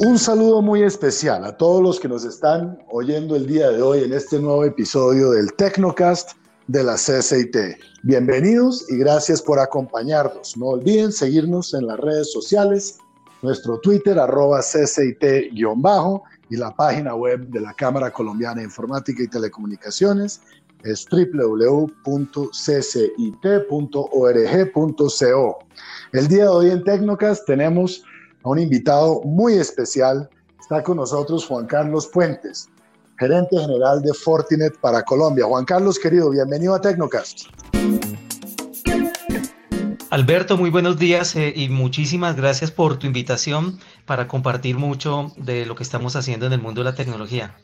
Un saludo muy especial a todos los que nos están oyendo el día de hoy en este nuevo episodio del Tecnocast de la CCIT. Bienvenidos y gracias por acompañarnos. No olviden seguirnos en las redes sociales, nuestro Twitter arroba CCIT-bajo y la página web de la Cámara Colombiana de Informática y Telecomunicaciones es www.ccit.org.co. El día de hoy en Tecnocast tenemos a un invitado muy especial. Está con nosotros Juan Carlos Puentes, gerente general de Fortinet para Colombia. Juan Carlos, querido, bienvenido a Tecnocast. Alberto, muy buenos días eh, y muchísimas gracias por tu invitación para compartir mucho de lo que estamos haciendo en el mundo de la tecnología.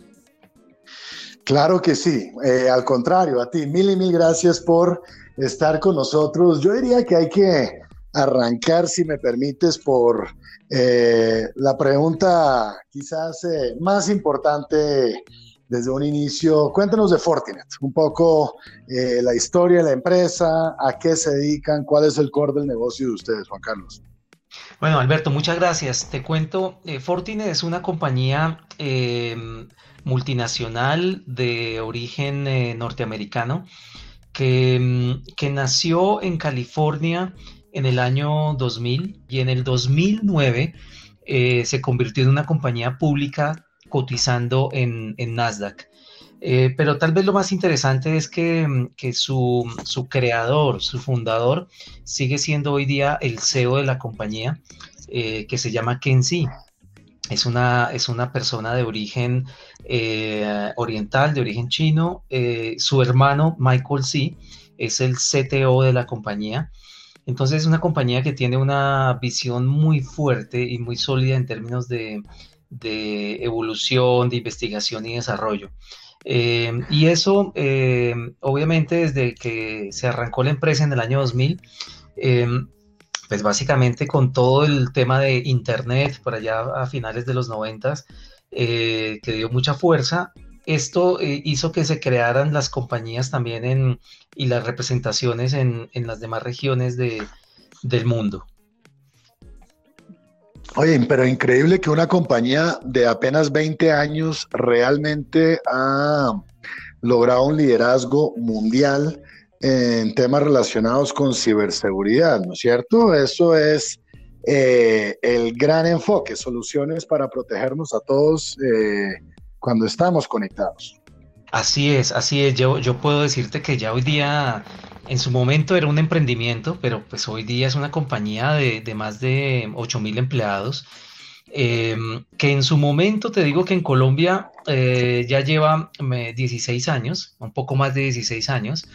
Claro que sí, eh, al contrario, a ti mil y mil gracias por estar con nosotros. Yo diría que hay que arrancar, si me permites, por eh, la pregunta quizás eh, más importante desde un inicio, cuéntanos de Fortinet, un poco la historia de la empresa, a qué se dedican, cuál es el core del negocio de ustedes, Juan Carlos. Bueno, Alberto, muchas gracias. Te cuento, Fortinet es una compañía multinacional de origen norteamericano que, mm, que nació en California en el año 2000 y en el 2009 eh, se convirtió en una compañía pública cotizando en, Nasdaq. Eh, pero tal vez lo más interesante es que, su, creador, su fundador, sigue siendo hoy día el CEO de la compañía, eh, que se llama Ken. Es una, es una persona de origen oriental, de origen chino. su hermano, Michael Xi, es el CTO de la compañía. Entonces es una compañía que tiene una visión muy fuerte y muy sólida en términos de, evolución, de investigación y desarrollo. Eh, y eso, eh, obviamente, desde que se arrancó la empresa en el año 2000, eh, pues básicamente con todo el tema de Internet, por allá a finales de los 90, que dio mucha fuerza, esto eh, hizo que se crearan las compañías también en, y las representaciones en, las demás regiones del mundo. Oye, pero increíble que una compañía de apenas 20 años realmente ha logrado un liderazgo mundial en temas relacionados con ciberseguridad, ¿no es cierto? Eso es eh, el gran enfoque, soluciones para protegernos a todos. Eh, cuando estamos conectados. Así es, así es. Yo, yo puedo decirte que ya hoy día, en su momento era un emprendimiento, pero pues hoy día es una compañía de, más de 8 mil empleados. Em, que en su momento te digo que en Colombia eh, ya lleva 16 años, un poco más de 16 años.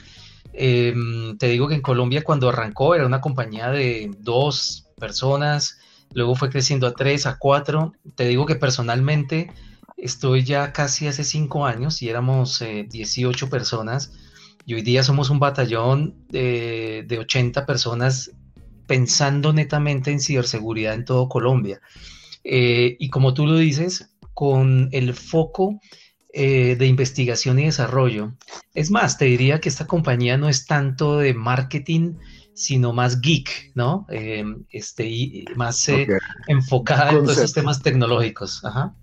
Em, te digo que en Colombia cuando arrancó era una compañía de dos personas, luego fue creciendo a tres, a cuatro. Te digo que personalmente Estoy ya casi hace cinco años y éramos 18 eh, personas y hoy día somos un batallón de, 80 personas pensando netamente en ciberseguridad en todo Colombia. Eh, y como tú lo dices, con el foco eh, de investigación y desarrollo. Es más, te diría que esta compañía no es tanto de marketing, sino más geek, ¿no? este, más enfocada en todos esos temas tecnológicos. Ajá.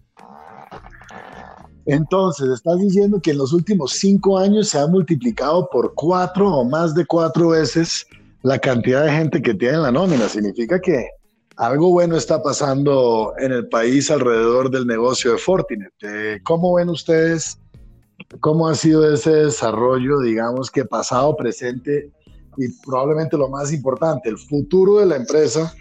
Entonces, estás diciendo que en los últimos cinco años se ha multiplicado por cuatro o más de cuatro veces la cantidad de gente que tiene en la nómina. Significa que algo bueno está pasando en el país alrededor del negocio de Fortinet. ¿Cómo ven ustedes cómo ha sido ese desarrollo, digamos que pasado, presente y probablemente lo más importante, el futuro de la empresa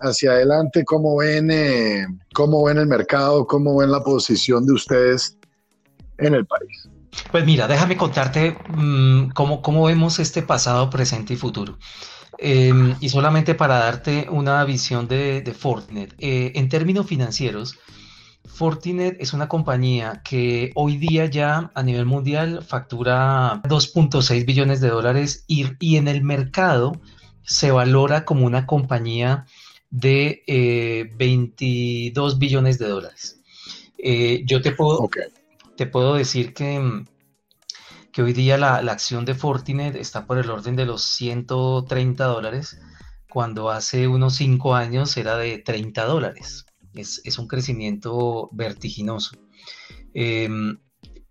hacia adelante, ¿cómo ven, eh, cómo ven el mercado, cómo ven la posición de ustedes en el país? Pues mira, déjame contarte mm, cómo, vemos este pasado, presente y futuro. Em, y solamente para darte una visión de, Fortinet. Eh, en términos financieros, Fortinet es una compañía que hoy día ya a nivel mundial factura 2.6 billones de dólares y, y, en el mercado se valora como una compañía de 22 eh, billones de dólares. Eh, yo te puedo, te puedo decir que, que hoy día la, acción de Fortinet está por el orden de los 130 dólares, cuando hace unos cinco años era de 30 dólares. Es, un crecimiento vertiginoso. Em,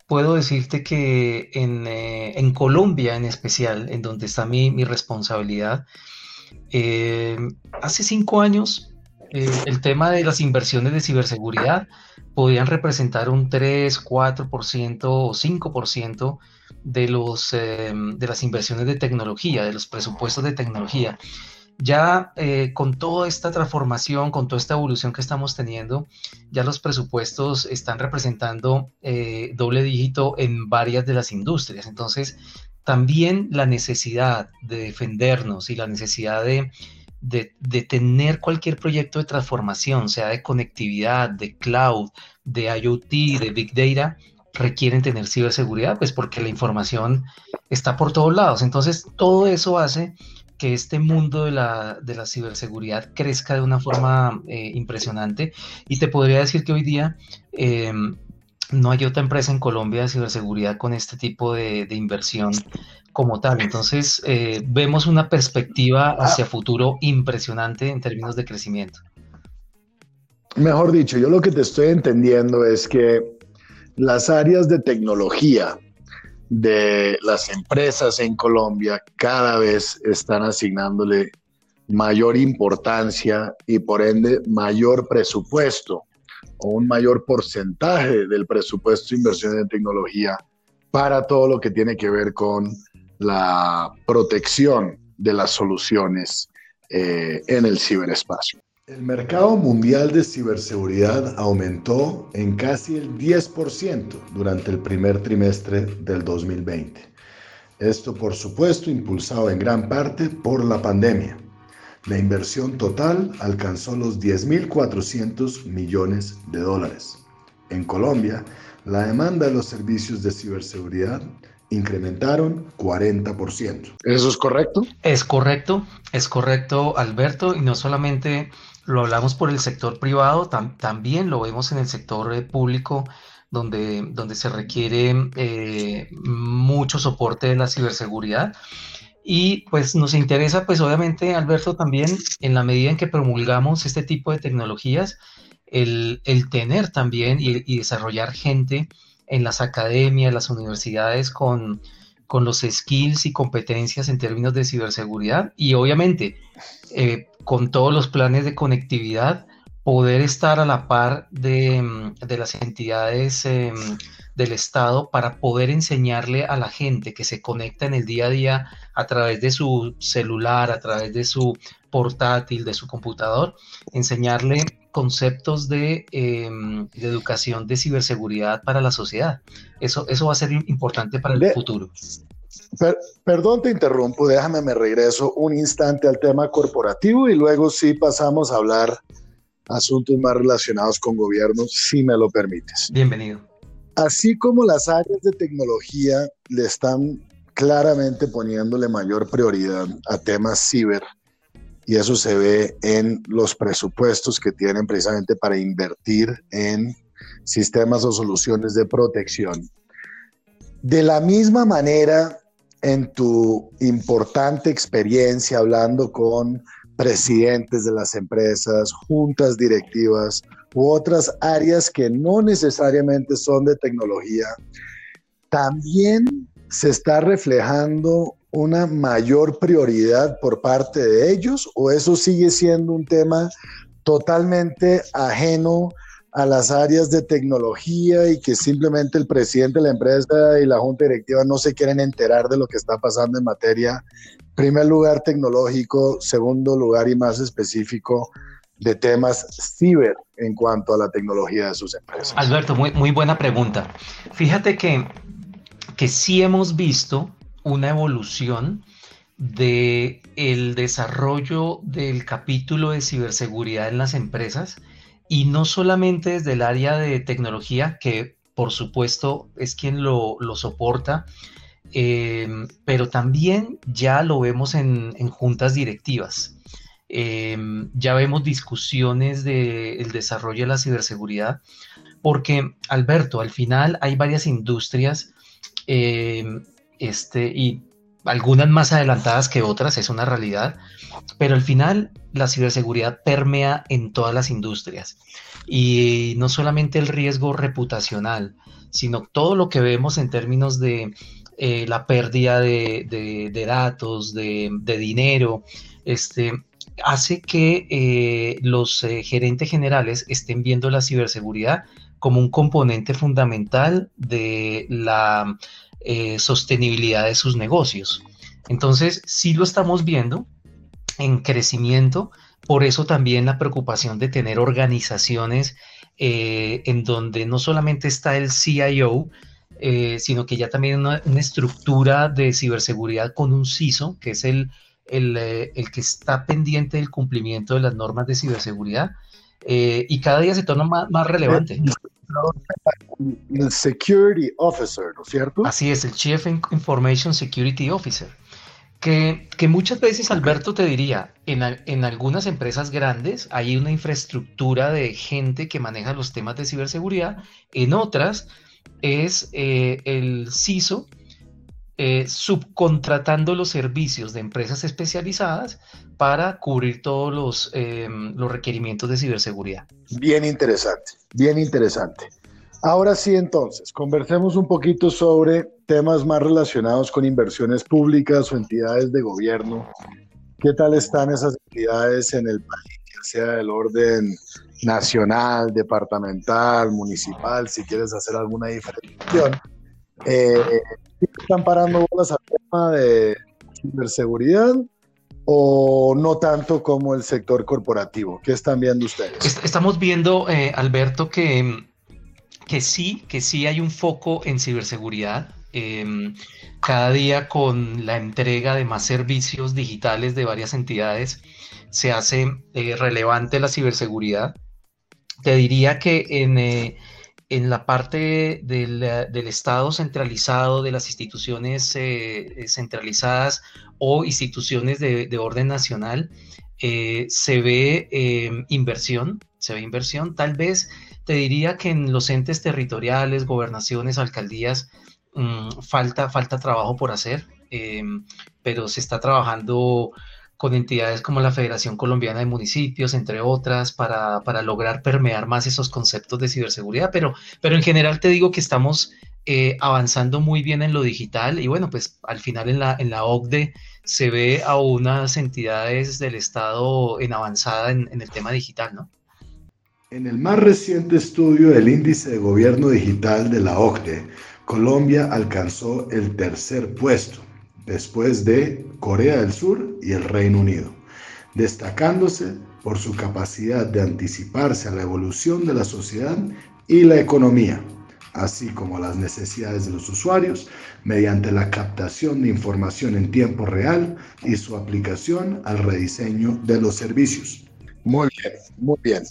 puedo decirte que eh, en, Colombia en especial, en donde está mi, mi responsabilidad, em, hace cinco años eh, el tema de las inversiones de ciberseguridad podían representar un 3, 4% o 5% de, los, em, de las inversiones de tecnología, de los presupuestos de tecnología ya eh, con toda esta transformación, con toda esta evolución que estamos teniendo, ya los presupuestos están representando eh, doble dígito en varias de las industrias. Entonces, también la necesidad de defendernos y la necesidad de, de, tener cualquier proyecto de transformación, sea de conectividad, de cloud, de IoT, de Big Data, requieren tener ciberseguridad, pues porque la información está por todos lados. Entonces, todo eso hace que este mundo de la, de la ciberseguridad crezca de una forma eh, impresionante. Y te podría decir que hoy día em, no hay otra empresa en Colombia de ciberseguridad con este tipo de, inversión como tal. Entonces, eh, vemos una perspectiva hacia futuro impresionante en términos de crecimiento. Mejor dicho, yo lo que te estoy entendiendo es que las áreas de tecnología de las empresas en Colombia cada vez están asignándole mayor importancia y por ende mayor presupuesto o un mayor porcentaje del presupuesto de inversión en tecnología para todo lo que tiene que ver con la protección de las soluciones eh, en el ciberespacio. El mercado mundial de ciberseguridad aumentó en casi el 10% durante el primer trimestre del 2020. Esto, por supuesto, impulsado en gran parte por la pandemia. La inversión total alcanzó los 10.400 millones de dólares. En Colombia, la demanda de los servicios de ciberseguridad incrementaron 40%. ¿Eso es correcto? Es correcto, es correcto, Alberto, y no solamente lo hablamos por el sector privado, también lo vemos en el sector eh, público, donde, donde se requiere eh, mucho soporte de la ciberseguridad. Y pues nos interesa, pues obviamente, Alberto, también en la medida en que promulgamos este tipo de tecnologías, el, tener también y, desarrollar gente en las academias, las universidades con, con los skills y competencias en términos de ciberseguridad y obviamente eh, con todos los planes de conectividad, poder estar a la par de, mm, las entidades em, del Estado para poder enseñarle a la gente que se conecta en el día a día a través de su celular, a través de su portátil, de su computador, enseñarle conceptos de, em, educación de ciberseguridad para la sociedad. Eso, eso va a ser importante para el futuro perdón, te interrumpo, déjame, me regreso un instante al tema corporativo y luego sí pasamos a hablar asuntos más relacionados con gobierno, si me lo permites. Bienvenido. Así como las áreas de tecnología le están claramente poniéndole mayor prioridad a temas ciber, y eso se ve en los presupuestos que tienen precisamente para invertir en sistemas o soluciones de protección. De la misma manera, en tu importante experiencia hablando con presidentes de las empresas, juntas directivas u otras áreas que no necesariamente son de tecnología, también se está reflejando una mayor prioridad por parte de ellos o eso sigue siendo un tema totalmente ajeno a las áreas de tecnología y que simplemente el presidente de la empresa y la junta directiva no se quieren enterar de lo que está pasando en materia, primer lugar tecnológico, segundo lugar y más específico de temas ciber en cuanto a la tecnología de sus empresas. Alberto, muy, muy buena pregunta. Fíjate que, que sí hemos visto una evolución de el desarrollo del capítulo de ciberseguridad en las empresas y no solamente desde el área de tecnología, que por supuesto es quien lo, soporta, em, pero también ya lo vemos en, juntas directivas. Em, ya vemos discusiones del desarrollo de la ciberseguridad, porque Alberto, al final hay varias industrias em, este, y algunas más adelantadas que otras, es una realidad, pero al final la ciberseguridad permea en todas las industrias y no solamente el riesgo reputacional, sino todo lo que vemos en términos de eh, la pérdida de, datos, de, dinero, este, hace que eh, los eh, gerentes generales estén viendo la ciberseguridad como un componente fundamental de la sostenibilidad de sus negocios. Entonces, sí lo estamos viendo en crecimiento, por eso también la preocupación de tener organizaciones en donde no solamente está el CIO, eh, sino que ya también una, una, estructura de ciberseguridad con un CISO, que es el, el, eh, el, que está pendiente del cumplimiento de las normas de ciberseguridad, eh, y cada día se torna más, más relevante. El Security Officer, ¿no es cierto? Así es, el Chief Information Security Officer. Que, que, muchas veces, Alberto, te diría, en, en, algunas empresas grandes hay una infraestructura de gente que maneja los temas de ciberseguridad, en otras es eh, el CISO eh, subcontratando los servicios de empresas especializadas para cubrir todos los, em, los requerimientos de ciberseguridad. Bien interesante, bien interesante. Ahora sí, entonces, conversemos un poquito sobre temas más relacionados con inversiones públicas o entidades de gobierno. ¿Qué tal están esas entidades en el país, sea del orden nacional, departamental, municipal, si quieres hacer alguna diferenciación. Eh, ¿Están parando bolas al tema de ciberseguridad o no tanto como el sector corporativo? ¿Qué están viendo ustedes? Estamos viendo, eh, Alberto, que, que sí, que sí hay un foco en ciberseguridad. Em, cada día con la entrega de más servicios digitales de varias entidades se hace eh, relevante la ciberseguridad. Te diría que en, eh, la parte del, Estado centralizado, de las instituciones eh, centralizadas o instituciones de, orden nacional, eh, se ve em, inversión, se ve inversión. Tal vez te diría que en los entes territoriales, gobernaciones, alcaldías, mm, falta, falta trabajo por hacer, em, pero se está trabajando con entidades como la Federación Colombiana de Municipios, entre otras, para, lograr permear más esos conceptos de ciberseguridad. Pero, pero en general te digo que estamos eh, avanzando muy bien en lo digital y bueno, pues al final en la, en la OCDE se ve a unas entidades del Estado en avanzada en, en el tema digital, ¿no? En el más reciente estudio del índice de gobierno digital de la OCDE, Colombia alcanzó el tercer puesto después de Corea del Sur y el Reino Unido, destacándose por su capacidad de anticiparse a la evolución de la sociedad y la economía, así como las necesidades de los usuarios mediante la captación de información en tiempo real y su aplicación al rediseño de los servicios. Muy bien, muy bien.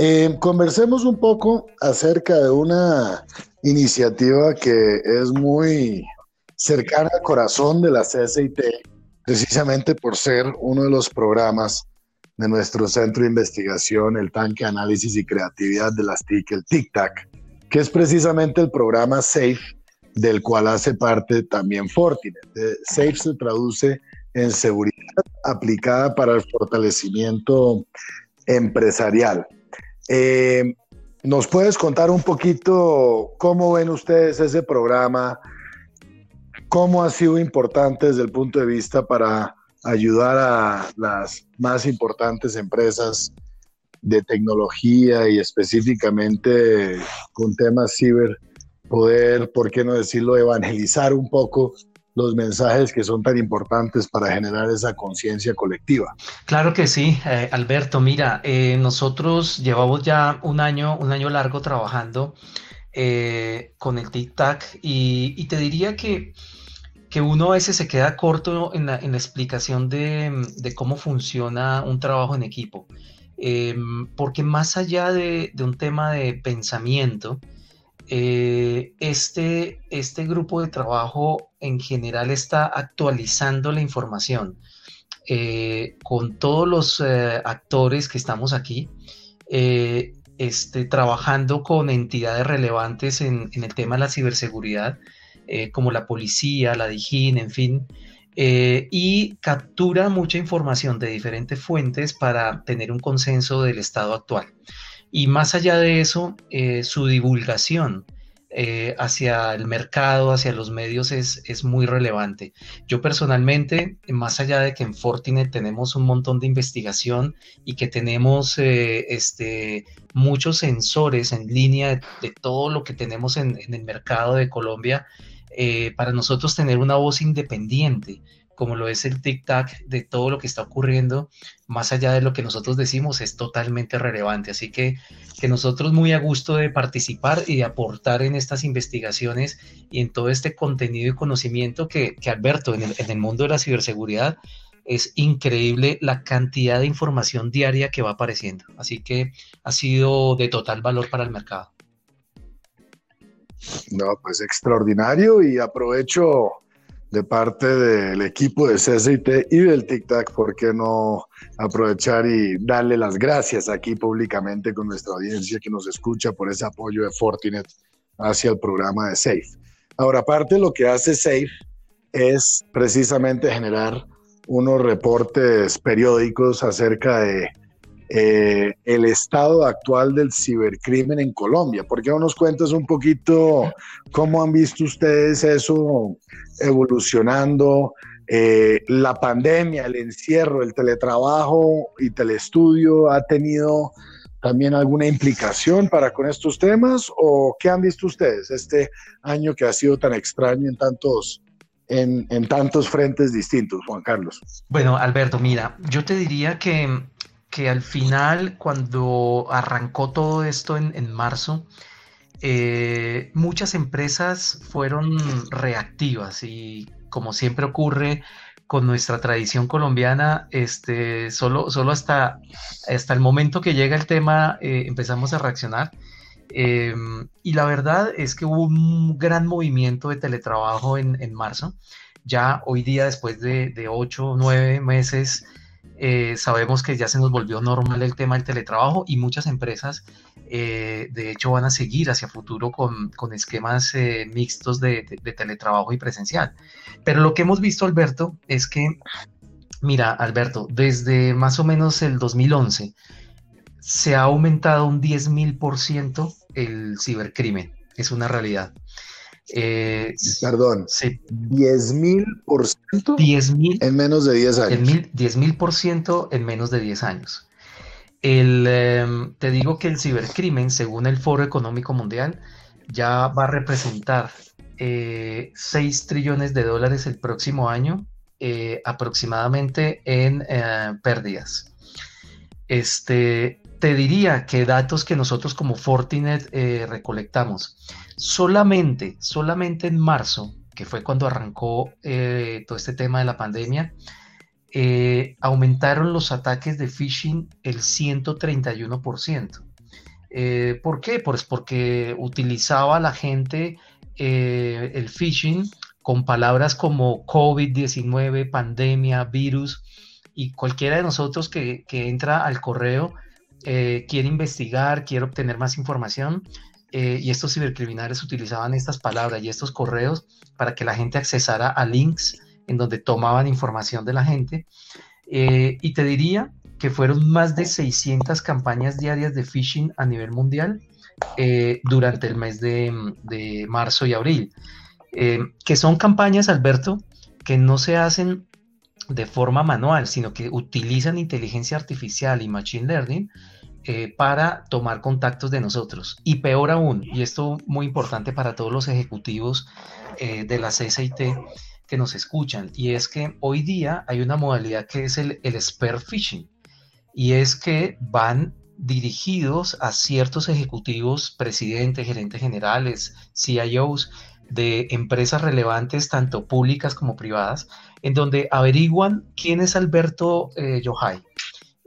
Eh, conversemos un poco acerca de una iniciativa que es muy cercana al corazón de la CSIT, precisamente por ser uno de los programas de nuestro centro de investigación, el Tanque Análisis y Creatividad de las TIC, el TIC-TAC, que es precisamente el programa SAFE, del cual hace parte también Fortinet. SAFE se traduce en seguridad aplicada para el fortalecimiento empresarial. Eh, ¿Nos puedes contar un poquito cómo ven ustedes ese programa? cómo ha sido importante desde el punto de vista para ayudar a las más importantes empresas de tecnología y específicamente con temas ciber, poder, por qué no decirlo, evangelizar un poco los mensajes que son tan importantes para generar esa conciencia colectiva. Claro que sí, eh, Alberto. Mira, eh, nosotros llevamos ya un año, un año largo trabajando eh, con el TIC-TAC y, te diría que que uno a veces se queda corto en la, explicación de, cómo funciona un trabajo en equipo. Porque más allá de, un tema de pensamiento, eh, este, este grupo de trabajo en general está actualizando la información eh, con todos los eh, actores que estamos aquí. Este, trabajando con entidades relevantes en, en el tema de la ciberseguridad, como la policía, la DIGIN, en fin, y captura mucha información de diferentes fuentes para tener un consenso del estado actual. Y más allá de eso, eh, su divulgación eh, hacia el mercado, hacia los medios es, es, muy relevante. Yo personalmente, más allá de que en Fortinet tenemos un montón de investigación y que tenemos eh, este, muchos sensores en línea de, todo lo que tenemos en, el mercado de Colombia, para nosotros tener una voz independiente como lo es el tic-tac de todo lo que está ocurriendo, más allá de lo que nosotros decimos, es totalmente relevante. Así que, que nosotros muy a gusto de participar y de aportar en estas investigaciones y en todo este contenido y conocimiento que, que Alberto, en el, en el mundo de la ciberseguridad, es increíble la cantidad de información diaria que va apareciendo. Así que ha sido de total valor para el mercado. No, pues extraordinario y aprovecho de parte del equipo de CCT y del TikTok, ¿por qué no aprovechar y darle las gracias aquí públicamente con nuestra audiencia que nos escucha por ese apoyo de Fortinet hacia el programa de SAFE? Ahora, aparte lo que hace SAFE es precisamente generar unos reportes periódicos acerca de eh, el estado actual del cibercrimen en Colombia. ¿Por qué no nos cuentas un poquito cómo han visto ustedes eso evolucionando? Eh, la pandemia, el encierro, el teletrabajo y telestudio ha tenido también alguna implicación para con estos temas o qué han visto ustedes este año que ha sido tan extraño en tantos en, en tantos frentes distintos, Juan Carlos? Bueno, Alberto, mira, yo te diría que que al final, cuando arrancó todo esto en, marzo, eh, muchas empresas fueron reactivas y como siempre ocurre con nuestra tradición colombiana, este, solo, solo hasta, hasta el momento que llega el tema eh, empezamos a reaccionar. Em, y la verdad es que hubo un gran movimiento de teletrabajo en, en marzo. Ya hoy día, después de, de ocho o nueve meses eh, sabemos que ya se nos volvió normal el tema del teletrabajo y muchas empresas eh, de hecho van a seguir hacia futuro con, con esquemas eh, mixtos de, de, teletrabajo y presencial. Pero lo que hemos visto, Alberto, es que, mira, Alberto, desde más o menos el 2011 se ha aumentado un 10.000% el cibercrimen. Es una realidad. Eh, Perdón, sí. 10 mil por ciento en menos de 10 años. 10 mil por ciento en menos de 10 años. El, em, te digo que el cibercrimen, según el Foro Económico Mundial, ya va a representar eh, 6 trillones de dólares el próximo año, eh, aproximadamente en eh, pérdidas. Este, te diría que datos que nosotros como Fortinet eh, recolectamos, solamente, solamente en marzo, que fue cuando arrancó eh, todo este tema de la pandemia, eh, aumentaron los ataques de phishing el 131%. ¿Por qué? Pues porque utilizaba la gente el phishing con palabras como COVID-19, pandemia, virus, y cualquiera de nosotros que, que entra al correo eh, quiere investigar, quiere obtener más información. Eh, y estos cibercriminales utilizaban estas palabras y estos correos para que la gente accesara a links en donde tomaban información de la gente. Eh, y te diría que fueron más de 600 campañas diarias de phishing a nivel mundial durante el mes de marzo y abril. que son campañas, Alberto, que no se hacen de forma manual, sino que utilizan inteligencia artificial y machine learning eh, para tomar contactos de nosotros. Y peor aún, y esto muy importante para todos los ejecutivos eh, de la CSIT que nos escuchan, y es que hoy día hay una modalidad que es el, el spear phishing, y es que van dirigidos a ciertos ejecutivos, presidentes, gerentes generales, CIOs de empresas relevantes, tanto públicas como privadas, en donde averiguan quién es Alberto eh, Yohai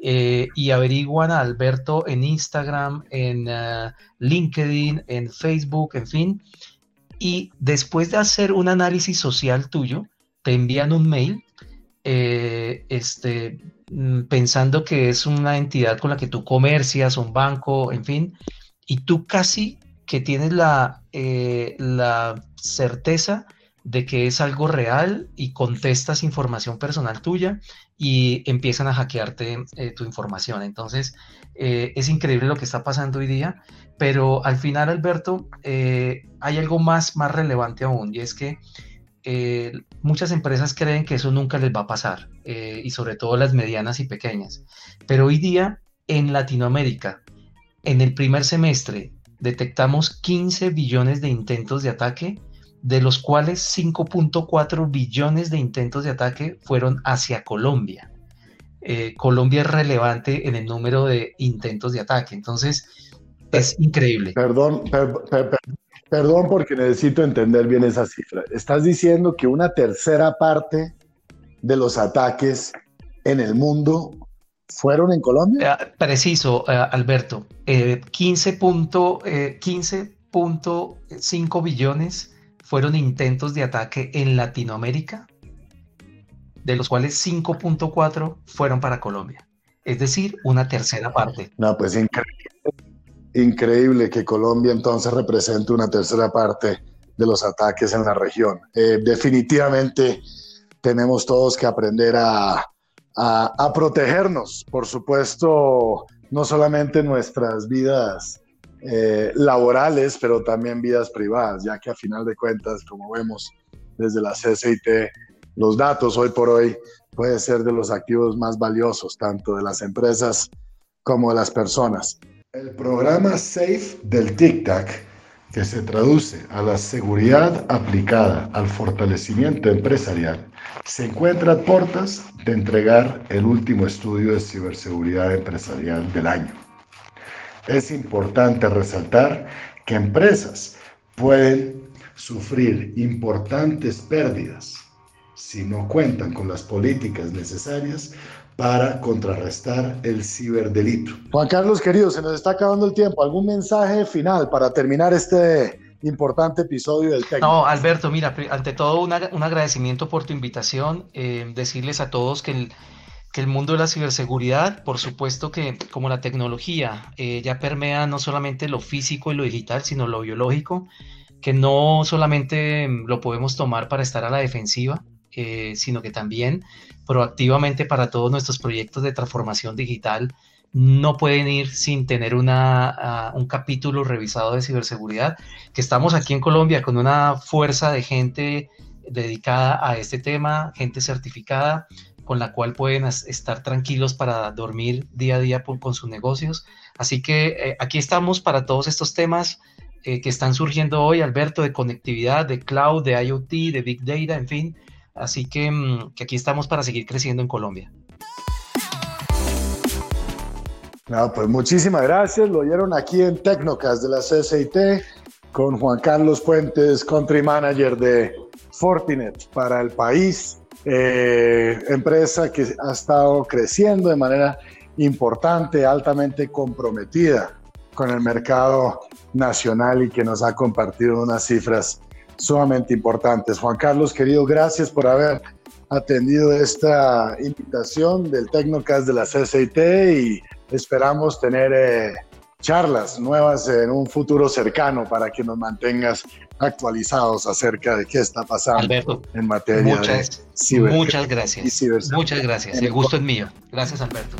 eh, y averiguan a Alberto en Instagram, en uh, LinkedIn, en Facebook, en fin. Y después de hacer un análisis social tuyo, te envían un mail eh, este, mm, pensando que es una entidad con la que tú comercias, un banco, en fin, y tú casi que tienes la, la certeza de que es algo real y contestas información personal tuya y empiezan a hackearte eh, tu información. Entonces, eh, es increíble lo que está pasando hoy día, pero al final, Alberto, eh, hay algo más, más relevante aún, y es que muchas empresas creen que eso nunca les va a pasar, y sobre todo las medianas y pequeñas. Pero hoy día, en Latinoamérica, en el primer semestre, detectamos 15 billones de intentos de ataque de los cuales 5.4 billones de intentos de ataque fueron hacia Colombia. Eh, Colombia es relevante en el número de intentos de ataque, entonces es increíble. Perdón, perdón porque necesito entender bien esa cifra. Estás diciendo que una tercera parte de los ataques en el mundo fueron en Colombia. Eh, preciso, eh, Alberto. 15.5 billones fueron intentos de ataque en Latinoamérica, de los cuales 5.4 fueron para Colombia. Es decir, una tercera parte. No, pues increíble, que Colombia entonces represente una tercera parte de los ataques en la región. Eh, definitivamente tenemos todos que aprender a, a, protegernos, por supuesto, no solamente nuestras vidas eh, laborales, pero también vidas privadas, ya que a final de cuentas, como vemos desde la CCIT, los datos hoy por hoy pueden ser de los activos más valiosos, tanto de las empresas como de las personas. El programa SAFE del TICTAC, que se traduce a la seguridad aplicada al fortalecimiento empresarial, se encuentra a puertas de entregar el último estudio de ciberseguridad empresarial del año. Es importante resaltar que empresas pueden sufrir importantes pérdidas si no cuentan con las políticas necesarias para contrarrestar el ciberdelito. Juan Carlos, querido, se nos está acabando el tiempo. ¿Algún mensaje final para terminar este importante episodio del técnico? No, Alberto, mira, ante todo un agradecimiento por tu invitación, eh, decirles a todos que el, que el mundo de la ciberseguridad, por supuesto que como la tecnología eh, ya permea no solamente lo físico y lo digital, sino lo biológico, que no solamente lo podemos tomar para estar a la defensiva, eh, sino que también proactivamente para todos nuestros proyectos de transformación digital no pueden ir sin tener una, ah, un capítulo revisado de ciberseguridad, que estamos aquí en Colombia con una fuerza de gente dedicada a este tema, gente certificada, con la cual pueden estar tranquilos para dormir día a día con sus negocios. Así que eh, aquí estamos para todos estos temas eh, que están surgiendo hoy, Alberto, de conectividad, de cloud, de IoT, de Big Data, en fin. Así que, mm, que aquí estamos para seguir creciendo en Colombia. No, pues muchísimas gracias. Lo oyeron aquí en Tecnocast de la CCIT con Juan Carlos Puentes, Country Manager de Fortinet para el país eh, empresa que ha estado creciendo de manera importante, altamente comprometida con el mercado nacional y que nos ha compartido unas cifras sumamente importantes. Juan Carlos, querido, gracias por haber atendido esta invitación del Tecnocast de la CCIT y esperamos tener eh, charlas nuevas en un futuro cercano para que nos mantengas actualizados acerca de qué está pasando en materia muchas, de ciber Muchas gracias. Muchas gracias. El gusto es mío. Gracias, Alberto.